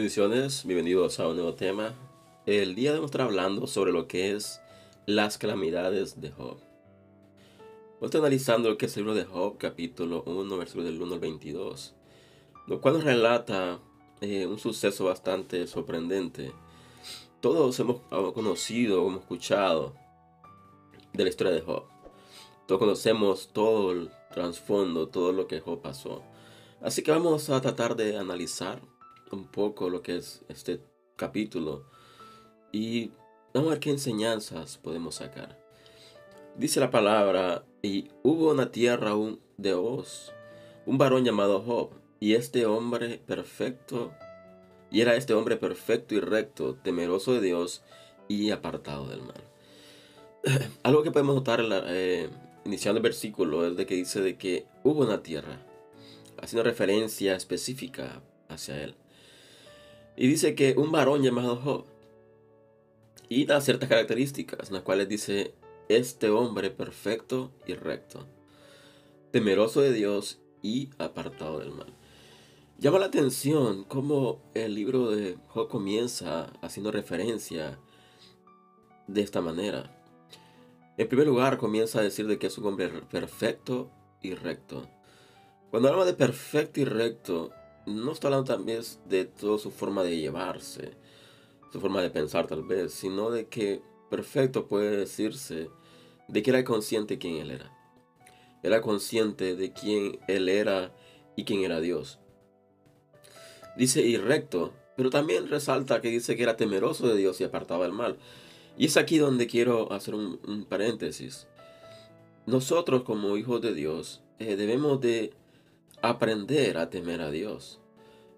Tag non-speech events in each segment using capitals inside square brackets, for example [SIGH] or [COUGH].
Bendiciones, bienvenidos a un nuevo tema. El día de hoy estar hablando sobre lo que es las calamidades de Job. Voy a estar analizando lo que es el libro de Job, capítulo 1, versículo del 1 al 22, lo cual nos relata eh, un suceso bastante sorprendente. Todos hemos conocido, hemos escuchado de la historia de Job. Todos conocemos todo el trasfondo, todo lo que Job pasó. Así que vamos a tratar de analizar un poco lo que es este capítulo y vamos a ver qué enseñanzas podemos sacar. Dice la palabra, y hubo una tierra un, de Oz, un varón llamado Job, y este hombre perfecto, y era este hombre perfecto y recto, temeroso de Dios y apartado del mal. [CLEARS THROAT] Algo que podemos notar eh, iniciando el versículo es de que dice de que hubo una tierra, haciendo referencia específica hacia él. Y dice que un varón llamado Job. Y da ciertas características, en las cuales dice, este hombre perfecto y recto, temeroso de Dios y apartado del mal. Llama la atención cómo el libro de Job comienza haciendo referencia de esta manera. En primer lugar, comienza a decir de que es un hombre perfecto y recto. Cuando habla de perfecto y recto, no está hablando también de toda su forma de llevarse, su forma de pensar tal vez, sino de que perfecto puede decirse de que era consciente quién él era. Era consciente de quién él era y quién era Dios. Dice y recto, pero también resalta que dice que era temeroso de Dios y apartaba el mal. Y es aquí donde quiero hacer un, paréntesis. Nosotros como hijos de Dios eh, debemos de aprender a temer a Dios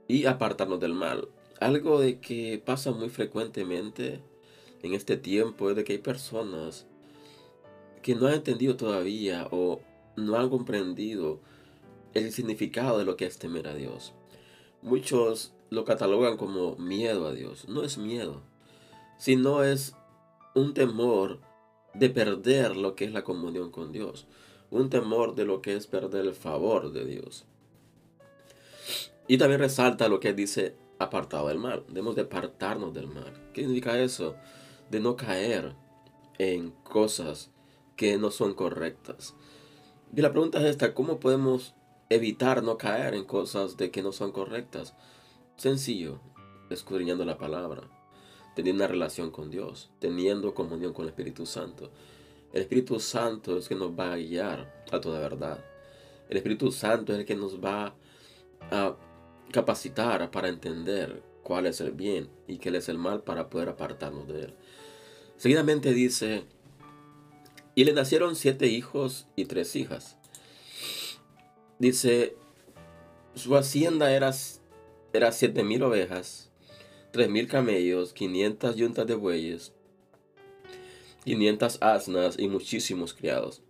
y apartarnos del mal. Algo de que pasa muy frecuentemente en este tiempo es de que hay personas que no han entendido todavía o no han comprendido el significado de lo que es temer a Dios. Muchos lo catalogan como miedo a Dios. No es miedo, sino es un temor de perder lo que es la comunión con Dios. Un temor de lo que es perder el favor de Dios. Y también resalta lo que dice apartado del mal. Debemos de apartarnos del mal. ¿Qué significa eso? De no caer en cosas que no son correctas. Y la pregunta es esta, ¿cómo podemos evitar no caer en cosas de que no son correctas? Sencillo, escudriñando la palabra, teniendo una relación con Dios, teniendo comunión con el Espíritu Santo. El Espíritu Santo es que nos va a guiar a toda verdad. El Espíritu Santo es el que nos va a capacitar para entender cuál es el bien y qué es el mal para poder apartarnos de él. Seguidamente dice, y le nacieron siete hijos y tres hijas. Dice, su hacienda era, era siete mil ovejas, tres mil camellos, quinientas yuntas de bueyes, quinientas asnas y muchísimos criados.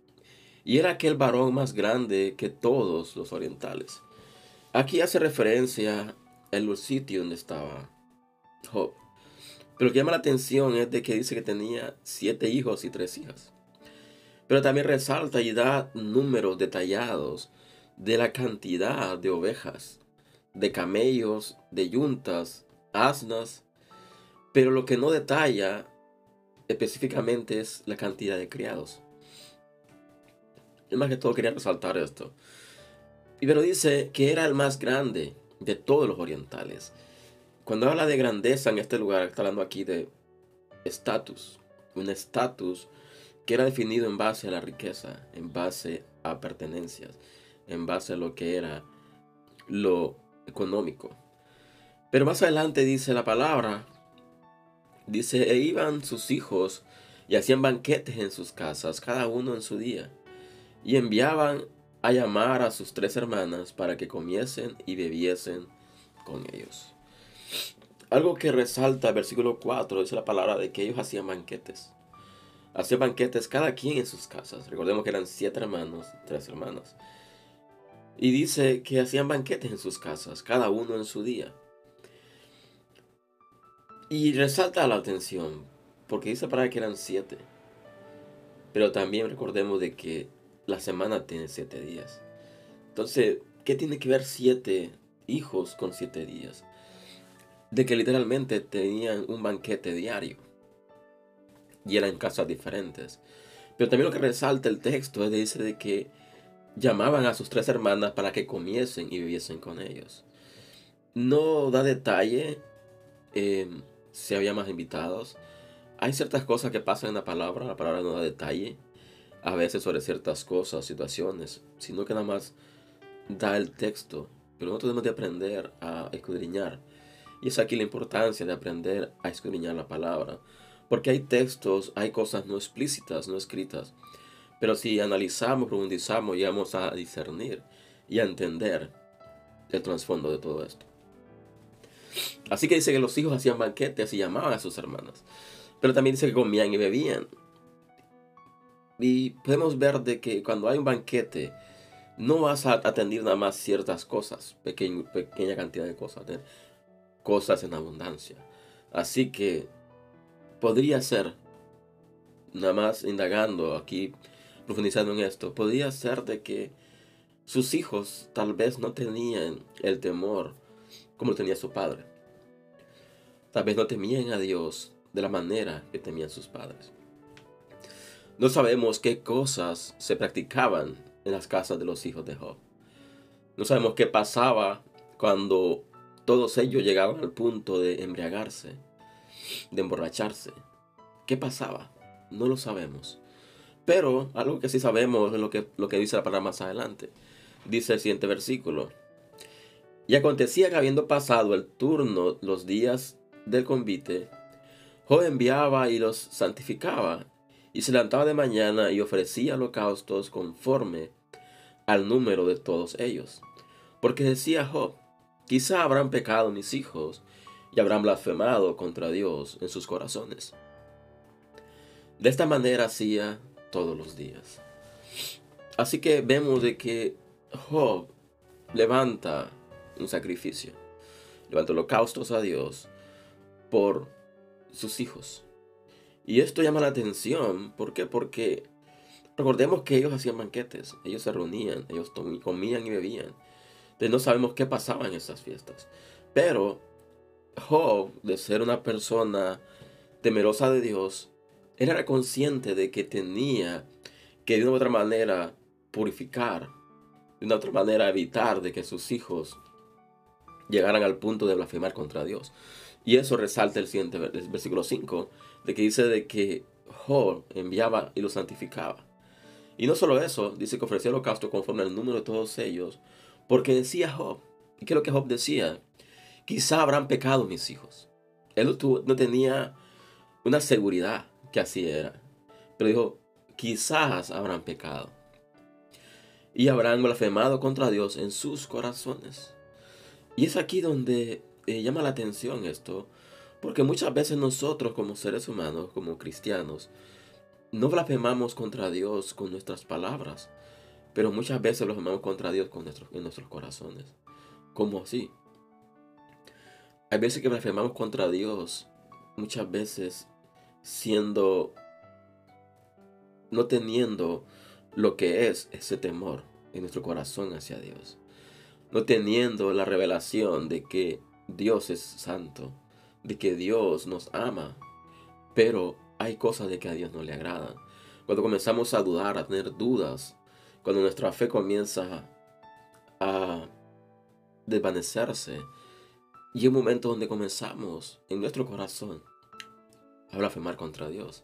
Y era aquel varón más grande que todos los orientales. Aquí hace referencia al sitio donde estaba Job. Pero lo que llama la atención es de que dice que tenía siete hijos y tres hijas. Pero también resalta y da números detallados de la cantidad de ovejas, de camellos, de yuntas, asnas. Pero lo que no detalla específicamente es la cantidad de criados. Es más que todo quería resaltar esto. Pero dice que era el más grande de todos los orientales. Cuando habla de grandeza en este lugar, está hablando aquí de estatus. Un estatus que era definido en base a la riqueza, en base a pertenencias, en base a lo que era lo económico. Pero más adelante dice la palabra, dice, e iban sus hijos y hacían banquetes en sus casas, cada uno en su día, y enviaban a llamar a sus tres hermanas para que comiesen y bebiesen con ellos. Algo que resalta el versículo 4 es la palabra de que ellos hacían banquetes. Hacían banquetes cada quien en sus casas. Recordemos que eran siete hermanos, tres hermanas. Y dice que hacían banquetes en sus casas, cada uno en su día. Y resalta la atención, porque dice para que eran siete. Pero también recordemos de que la semana tiene siete días. Entonces, ¿qué tiene que ver siete hijos con siete días? de que literalmente tenían un banquete diario y eran casas diferentes. Pero también lo que resalta el texto es de, dice de que llamaban a sus tres hermanas para que comiesen y viviesen con ellos. No da detalle eh, si había más invitados. Hay ciertas cosas que pasan en la palabra, la palabra no da detalle a veces sobre ciertas cosas, situaciones, sino que nada más da el texto. Pero nosotros debemos de aprender a escudriñar. Y es aquí la importancia de aprender a escudriñar la palabra. Porque hay textos, hay cosas no explícitas, no escritas. Pero si analizamos, profundizamos, llegamos a discernir y a entender el trasfondo de todo esto. Así que dice que los hijos hacían banquetes y llamaban a sus hermanas. Pero también dice que comían y bebían. Y podemos ver de que cuando hay un banquete, no vas a atender nada más ciertas cosas, pequeña cantidad de cosas, cosas en abundancia. Así que podría ser, nada más indagando aquí, profundizando en esto, podría ser de que sus hijos tal vez no tenían el temor como tenía su padre. Tal vez no temían a Dios de la manera que temían sus padres. No sabemos qué cosas se practicaban en las casas de los hijos de Job. No sabemos qué pasaba cuando todos ellos llegaban al punto de embriagarse, de emborracharse. ¿Qué pasaba? No lo sabemos. Pero algo que sí sabemos es lo que, lo que dice la palabra más adelante. Dice el siguiente versículo. Y acontecía que habiendo pasado el turno los días del convite, Job enviaba y los santificaba y se levantaba de mañana y ofrecía holocaustos conforme al número de todos ellos. Porque decía Job, quizá habrán pecado mis hijos y habrán blasfemado contra Dios en sus corazones. De esta manera hacía todos los días. Así que vemos de que Job levanta un sacrificio, levanta holocaustos a Dios por sus hijos. Y esto llama la atención, ¿por qué? Porque recordemos que ellos hacían banquetes, ellos se reunían, ellos comían y bebían. Entonces no sabemos qué pasaba en esas fiestas. Pero Job, de ser una persona temerosa de Dios, era consciente de que tenía que de una u otra manera purificar, de una otra manera evitar de que sus hijos llegaran al punto de blasfemar contra Dios. Y eso resalta el siguiente versículo 5, de que dice de que Job enviaba y lo santificaba. Y no solo eso, dice que ofrecía holocausto conforme al número de todos ellos, porque decía Job, ¿y qué lo que Job decía? Quizá habrán pecado mis hijos. Él no tenía una seguridad que así era, pero dijo, quizás habrán pecado. Y habrán blasfemado contra Dios en sus corazones. Y es aquí donde eh, llama la atención esto, porque muchas veces nosotros como seres humanos, como cristianos, no blasfemamos contra Dios con nuestras palabras, pero muchas veces blasfemamos contra Dios con nuestros, en nuestros corazones. ¿Cómo así? Hay veces que blasfemamos contra Dios, muchas veces siendo, no teniendo lo que es ese temor en nuestro corazón hacia Dios. No teniendo la revelación de que Dios es santo, de que Dios nos ama, pero hay cosas de que a Dios no le agradan. Cuando comenzamos a dudar, a tener dudas, cuando nuestra fe comienza a desvanecerse, y un momento donde comenzamos en nuestro corazón a blasfemar contra Dios.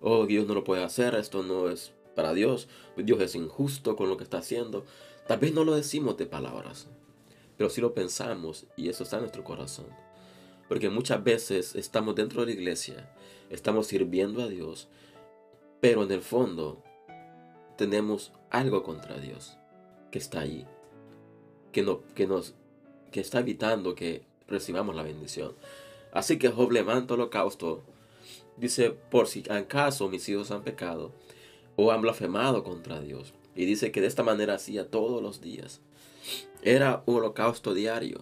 Oh, Dios no lo puede hacer, esto no es para Dios, Dios es injusto con lo que está haciendo. Tal vez no lo decimos de palabras, pero si lo pensamos y eso está en nuestro corazón. Porque muchas veces estamos dentro de la iglesia, estamos sirviendo a Dios, pero en el fondo tenemos algo contra Dios que está ahí, que, no, que, nos, que está evitando que recibamos la bendición. Así que Job levanta el holocausto. Dice, por si acaso mis hijos han pecado o han blasfemado contra Dios. Y dice que de esta manera hacía todos los días. Era un holocausto diario.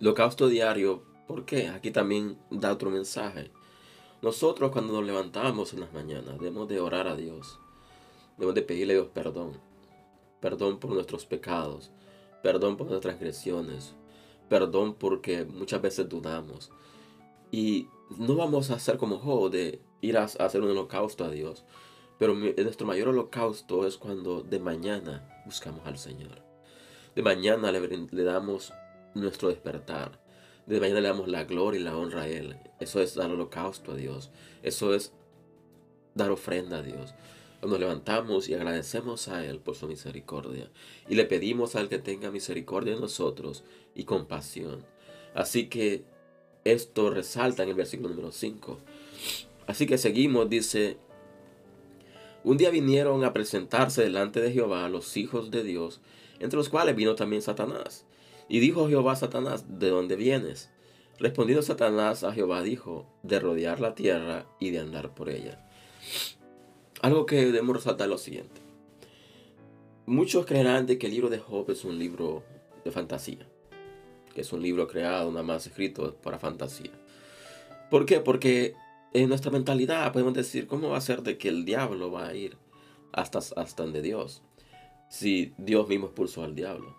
Holocausto diario, ¿por qué? Aquí también da otro mensaje. Nosotros cuando nos levantamos en las mañanas debemos de orar a Dios. Debemos de pedirle a Dios perdón. Perdón por nuestros pecados. Perdón por nuestras transgresiones. perdón porque muchas veces dudamos. Y no vamos a hacer como Job de ir a hacer un holocausto a Dios. Pero nuestro mayor holocausto es cuando de mañana buscamos al Señor. De mañana le, damos nuestro despertar. De mañana le damos la gloria y la honra a Él. Eso es dar holocausto a Dios. Eso es dar ofrenda a Dios. Nos levantamos y agradecemos a Él por su misericordia. Y le pedimos a Él que tenga misericordia de nosotros y compasión. Así que esto resalta en el versículo número 5. Así que seguimos, dice, un día vinieron a presentarse delante de Jehová los hijos de Dios, entre los cuales vino también Satanás. Y dijo Jehová a Satanás, ¿de dónde vienes? Respondiendo Satanás a Jehová dijo, de rodear la tierra y de andar por ella. Algo que debemos resaltar es lo siguiente. Muchos creerán de que el libro de Job es un libro de fantasía, que es un libro creado, nada más escrito para fantasía. ¿Por qué? Porque en nuestra mentalidad podemos decir, ¿cómo va a ser de que el diablo va a ir hasta, hasta donde Dios? Si Dios mismo expulsó al diablo.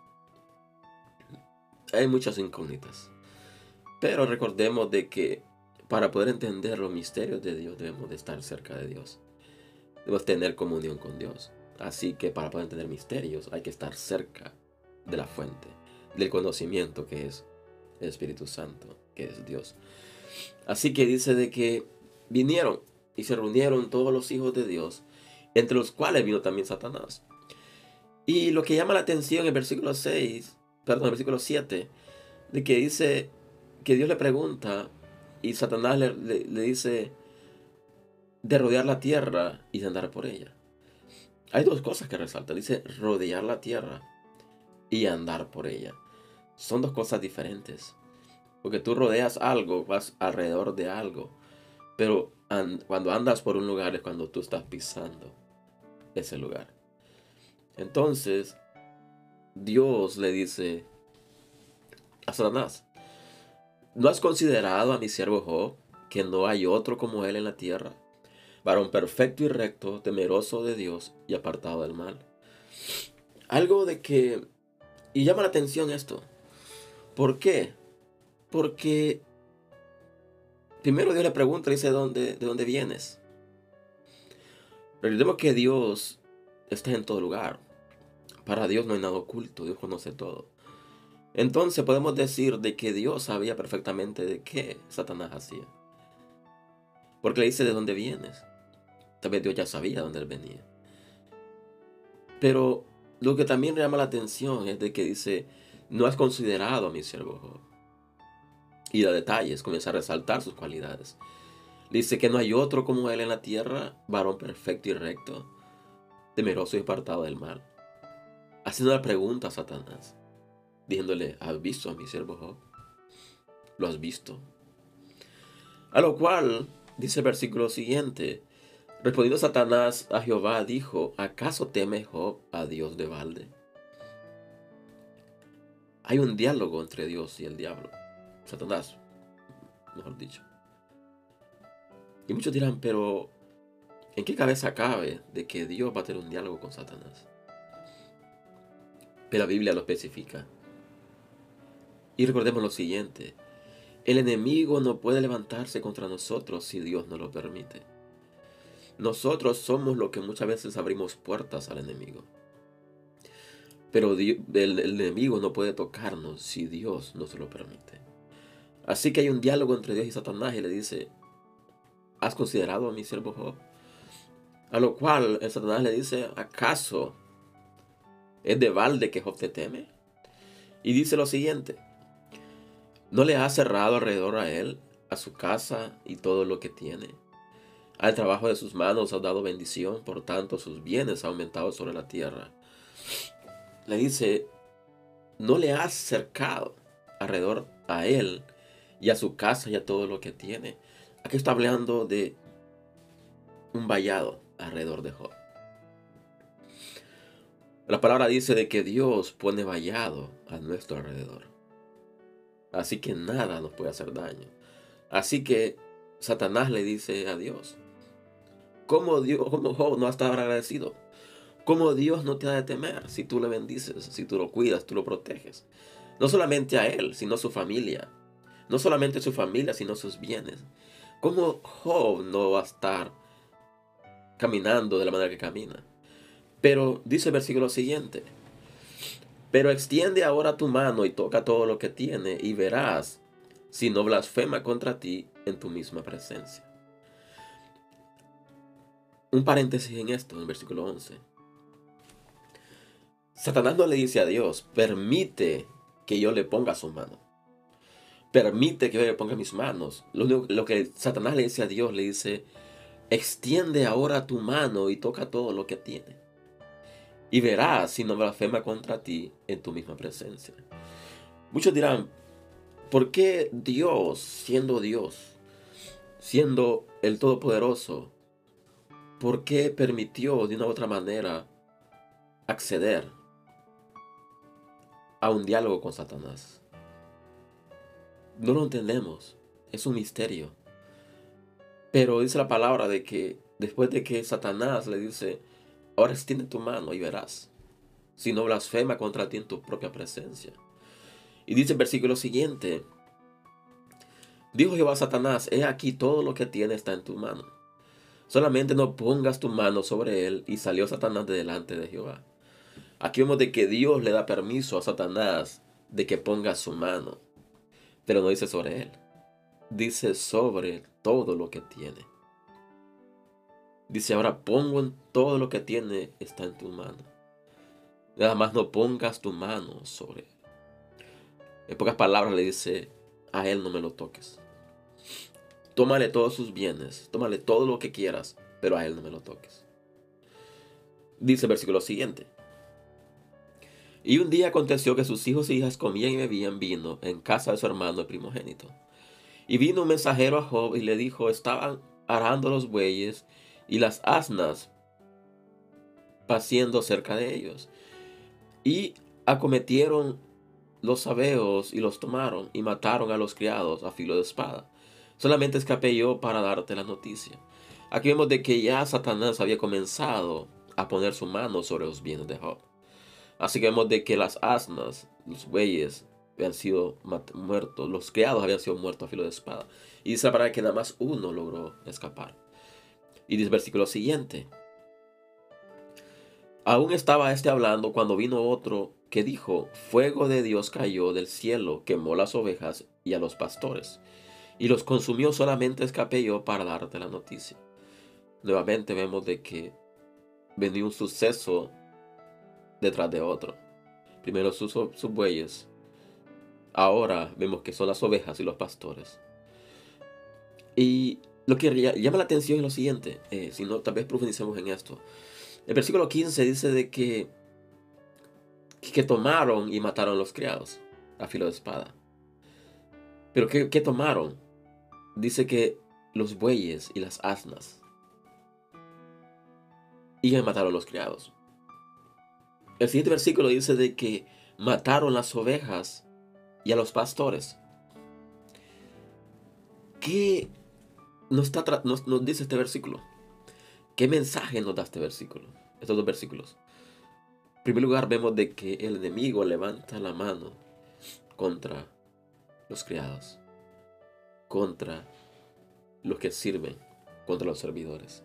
Hay muchas incógnitas. Pero recordemos de que para poder entender los misterios de Dios debemos de estar cerca de Dios. Debemos tener comunión con Dios. Así que para poder entender misterios hay que estar cerca de la fuente, del conocimiento que es el Espíritu Santo, que es Dios. Así que dice de que vinieron y se reunieron todos los hijos de Dios, entre los cuales vino también Satanás. Y lo que llama la atención en el versículo 6, perdón, el versículo 7, de que dice que Dios le pregunta y Satanás le, dice de rodear la tierra y de andar por ella. Hay dos cosas que resalta. Dice rodear la tierra y andar por ella. Son dos cosas diferentes. Porque tú rodeas algo, vas alrededor de algo. Pero cuando andas por un lugar es cuando tú estás pisando ese lugar. Entonces, Dios le dice a Satanás, ¿no has considerado a mi siervo Job, que no hay otro como él en la tierra? Varón perfecto y recto, temeroso de Dios y apartado del mal. Algo de que... Y llama la atención esto. ¿Por qué? Porque Primero Dios le pregunta, dice, ¿dónde, ¿de dónde vienes? Recordemos que Dios está en todo lugar. Para Dios no hay nada oculto, Dios conoce todo. Entonces podemos decir de que Dios sabía perfectamente de qué Satanás hacía. Porque le dice de dónde vienes. También Dios ya sabía de dónde él venía. Pero lo que también llama la atención es de que dice, no has considerado a mi siervo Job y da detalles, comienza a resaltar sus cualidades. Dice que no hay otro como él en la tierra, varón perfecto y recto, temeroso y apartado del mal. Haciendo la pregunta a Satanás, diciéndole, ¿has visto a mi siervo Job? ¿Lo has visto? A lo cual, dice el versículo siguiente, respondiendo Satanás a Jehová, dijo, ¿acaso teme Job a Dios de balde? Hay un diálogo entre Dios y el diablo. Satanás, mejor dicho. Y muchos dirán, pero ¿en qué cabeza cabe de que Dios va a tener un diálogo con Satanás? Pero la Biblia lo especifica. Y recordemos lo siguiente, el enemigo no puede levantarse contra nosotros si Dios no lo permite. Nosotros somos los que muchas veces abrimos puertas al enemigo. Pero el, enemigo no puede tocarnos si Dios no se lo permite. Así que hay un diálogo entre Dios y Satanás y le dice, ¿has considerado a mi siervo Job? A lo cual el Satanás le dice, ¿acaso es de balde que Job te teme? Y dice lo siguiente, ¿no le has cerrado alrededor a él, a su casa y todo lo que tiene? Al trabajo de sus manos has dado bendición, por tanto sus bienes han aumentado sobre la tierra. Le dice, ¿no le has cercado alrededor a él y a su casa y a todo lo que tiene. Aquí está hablando de un vallado alrededor de Job. La palabra dice de que Dios pone vallado a nuestro alrededor. Así que nada nos puede hacer daño. Así que Satanás le dice a Dios, ¿cómo, Dios, cómo Job no está agradecido? ¿Cómo Dios no te ha de temer si tú le bendices, si tú lo cuidas, tú lo proteges? No solamente a él, sino a su familia. No solamente su familia, sino sus bienes. ¿Cómo Job no va a estar caminando de la manera que camina? Pero dice el versículo siguiente. Pero extiende ahora tu mano y toca todo lo que tiene y verás si no blasfema contra ti en tu misma presencia. Un paréntesis en esto, en el versículo 11. Satanás no le dice a Dios, permite que yo le ponga su mano. Permite que yo le ponga mis manos. Lo, lo que Satanás le dice a Dios, le dice, extiende ahora tu mano y toca todo lo que tiene. Y verás si no blasfema contra ti en tu misma presencia. Muchos dirán, ¿por qué Dios, siendo Dios, siendo el Todopoderoso, por qué permitió de una u otra manera acceder a un diálogo con Satanás. No lo entendemos, es un misterio. Pero dice la palabra de que después de que Satanás le dice, ahora extiende tu mano y verás, si no blasfema contra ti en tu propia presencia. Y dice el versículo siguiente, dijo Jehová a Satanás, he aquí todo lo que tiene está en tu mano. Solamente no pongas tu mano sobre él. Y salió Satanás de delante de Jehová. Aquí vemos de que Dios le da permiso a Satanás de que ponga su mano. Pero no dice sobre él. Dice sobre todo lo que tiene. Dice, ahora pongo en todo lo que tiene, está en tu mano. Nada más no pongas tu mano sobre él. En pocas palabras le dice, a él no me lo toques. Tómale todos sus bienes, tómale todo lo que quieras, pero a él no me lo toques. Dice el versículo siguiente. Y un día aconteció que sus hijos e hijas comían y bebían vino en casa de su hermano el primogénito. Y vino un mensajero a Job y le dijo, estaban arando los bueyes y las asnas paciendo cerca de ellos. Y acometieron los sabeos y los tomaron y mataron a los criados a filo de espada. Solamente escapé yo para darte la noticia. Aquí vemos de que ya Satanás había comenzado a poner su mano sobre los bienes de Job. Así que vemos de que las asnas, los bueyes, habían sido muertos, los criados habían sido muertos a filo de espada. Y dice para que nada más uno logró escapar. Y dice versículo siguiente. Aún estaba este hablando cuando vino otro que dijo, fuego de Dios cayó del cielo, quemó las ovejas y a los pastores, y los consumió solamente escapé yo para darte la noticia. Nuevamente vemos de que venía un suceso detrás de otro. Primero sus, sus bueyes. Ahora vemos que son las ovejas y los pastores. Y lo que llama la atención es lo siguiente, eh, si no, tal vez profundicemos en esto. El versículo 15 dice de que, que tomaron y mataron a los criados a filo de espada. Pero ¿qué, tomaron? Dice que los bueyes y las asnas. Y mataron a los criados. El siguiente versículo dice de que mataron las ovejas y a los pastores. ¿Qué nos, está nos, dice este versículo? ¿Qué mensaje nos da este versículo? Estos dos versículos. En primer lugar, vemos de que el enemigo levanta la mano contra los criados, contra los que sirven, contra los servidores.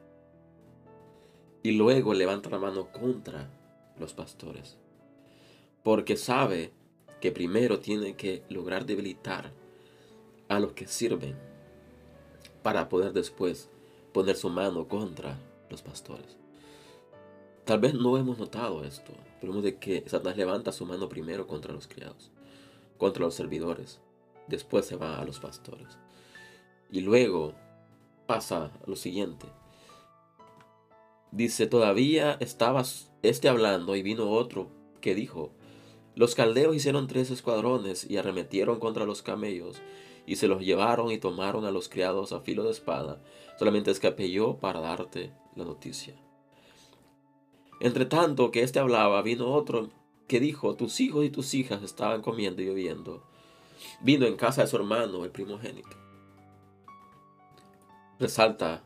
Y luego levanta la mano contra los pastores. Porque sabe que primero tiene que lograr debilitar a los que sirven para poder después poner su mano contra los pastores. Tal vez no hemos notado esto, pero de que Satanás levanta su mano primero contra los criados, contra los servidores, después se va a los pastores. Y luego pasa lo siguiente, Dice, todavía estaba este hablando y vino otro que dijo, los caldeos hicieron tres escuadrones y arremetieron contra los camellos y se los llevaron y tomaron a los criados a filo de espada. Solamente escapé yo para darte la noticia. Entre tanto que éste hablaba, vino otro que dijo, tus hijos y tus hijas estaban comiendo y bebiendo. Vino en casa de su hermano, el primogénito. Resalta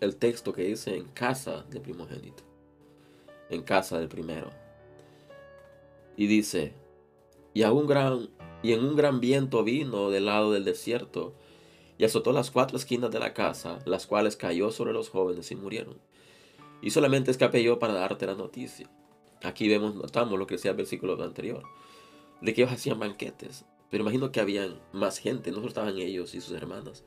el texto que dice en casa del primogénito, en casa del primero. Y dice, Y, a un gran, y en un gran viento vino del lado del desierto y azotó las cuatro esquinas de la casa, las cuales cayó sobre los jóvenes y murieron. Y solamente escapé yo para darte la noticia. Aquí vemos, notamos lo que decía el versículo anterior, de que ellos hacían banquetes. Pero imagino que habían más gente, no solo estaban ellos y sus hermanas.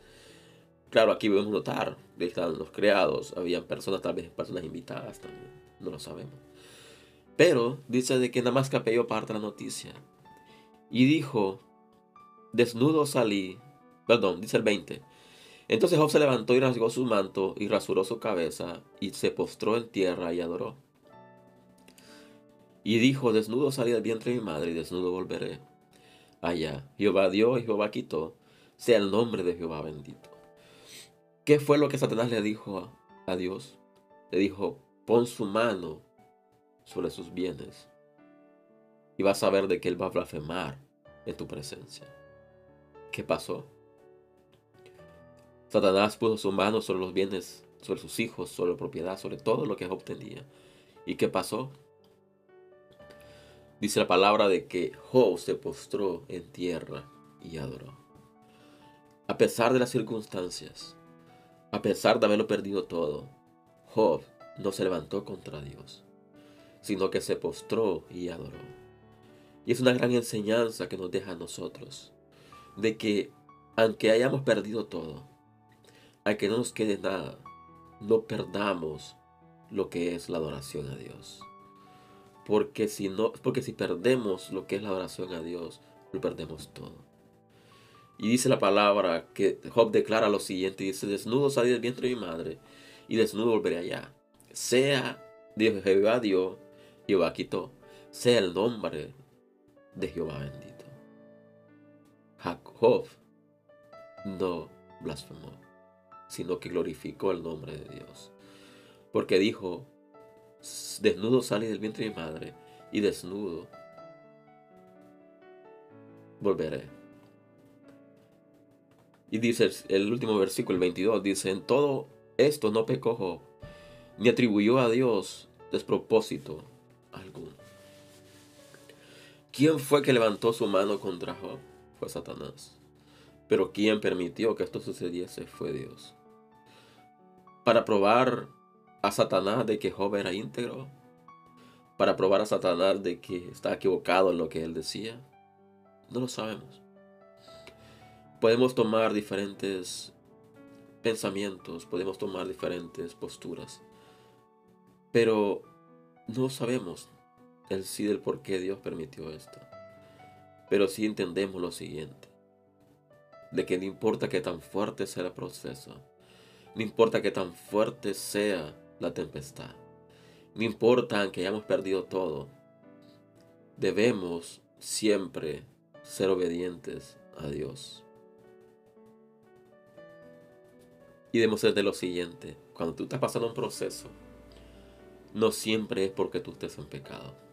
Claro, aquí podemos notar estaban los criados, habían personas, tal vez personas invitadas también, no lo sabemos. Pero dice de que nada más capelló parte de la noticia. Y dijo, desnudo salí, perdón, dice el 20. Entonces Job se levantó y rasgó su manto y rasuró su cabeza y se postró en tierra y adoró. Y dijo, desnudo salí del vientre de mi madre y desnudo volveré. Allá, Jehová dio y Jehová quitó, sea el nombre de Jehová bendito. ¿Qué fue lo que Satanás le dijo a, Dios? Le dijo, pon su mano sobre sus bienes y vas a ver de que Él va a blasfemar en tu presencia. ¿Qué pasó? Satanás puso su mano sobre los bienes, sobre sus hijos, sobre la propiedad, sobre todo lo que obtenía. ¿Y qué pasó? Dice la palabra de que Job se postró en tierra y adoró. A pesar de las circunstancias, a pesar de haberlo perdido todo, Job no se levantó contra Dios, sino que se postró y adoró. Y es una gran enseñanza que nos deja a nosotros, de que aunque hayamos perdido todo, aunque no nos quede nada, no perdamos lo que es la adoración a Dios. Porque si no, porque si perdemos lo que es la adoración a Dios, lo perdemos todo. Y dice la palabra que Job declara lo siguiente, dice, desnudo salí del vientre de mi madre y desnudo volveré allá. Sea Dios Jehová Dios, Jehová quitó, sea el nombre de Jehová bendito. Job no blasfemó, sino que glorificó el nombre de Dios. Porque dijo, desnudo salí del vientre de mi madre y desnudo volveré. Y dice el último versículo, el 22, dice, en todo esto no pecó ni atribuyó a Dios despropósito alguno. ¿Quién fue que levantó su mano contra Job? Fue Satanás. Pero quien permitió que esto sucediese fue Dios. Para probar a Satanás de que Job era íntegro. Para probar a Satanás de que está equivocado en lo que él decía. No lo sabemos podemos tomar diferentes pensamientos, podemos tomar diferentes posturas, pero no sabemos el sí del por qué Dios permitió esto. Pero sí entendemos lo siguiente, de que no importa que tan fuerte sea el proceso, no importa que tan fuerte sea la tempestad, no importa que hayamos perdido todo, debemos siempre ser obedientes a Dios. Y debemos ser de lo siguiente, cuando tú estás pasando un proceso, no siempre es porque tú estés en pecado.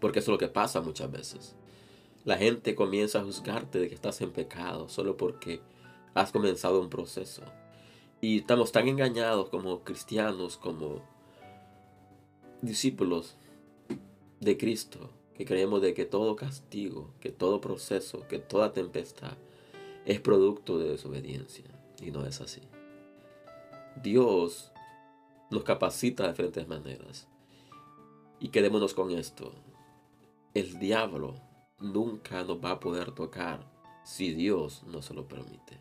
Porque eso es lo que pasa muchas veces. La gente comienza a juzgarte de que estás en pecado solo porque has comenzado un proceso. Y estamos tan engañados como cristianos, como discípulos de Cristo, que creemos de que todo castigo, que todo proceso, que toda tempestad es producto de desobediencia. Y no es así. Dios nos capacita de diferentes maneras. Y quedémonos con esto. El diablo nunca nos va a poder tocar si Dios no se lo permite.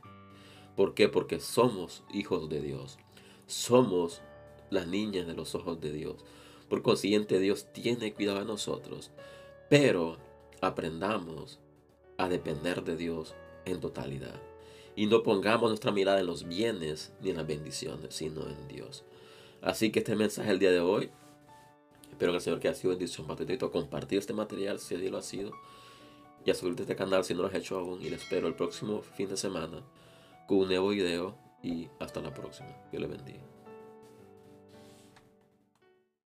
¿Por qué? Porque somos hijos de Dios. Somos las niñas de los ojos de Dios. Por consiguiente, Dios tiene cuidado de nosotros. Pero aprendamos a depender de Dios en totalidad y no pongamos nuestra mirada en los bienes ni en las bendiciones, sino en Dios. Así que este mensaje el día de hoy, espero que el Señor que ha sido bendición para ti, compartir este material si así lo ha sido y a suscribirte a este canal si no lo has hecho aún y les espero el próximo fin de semana con un nuevo video y hasta la próxima. Dios le bendiga.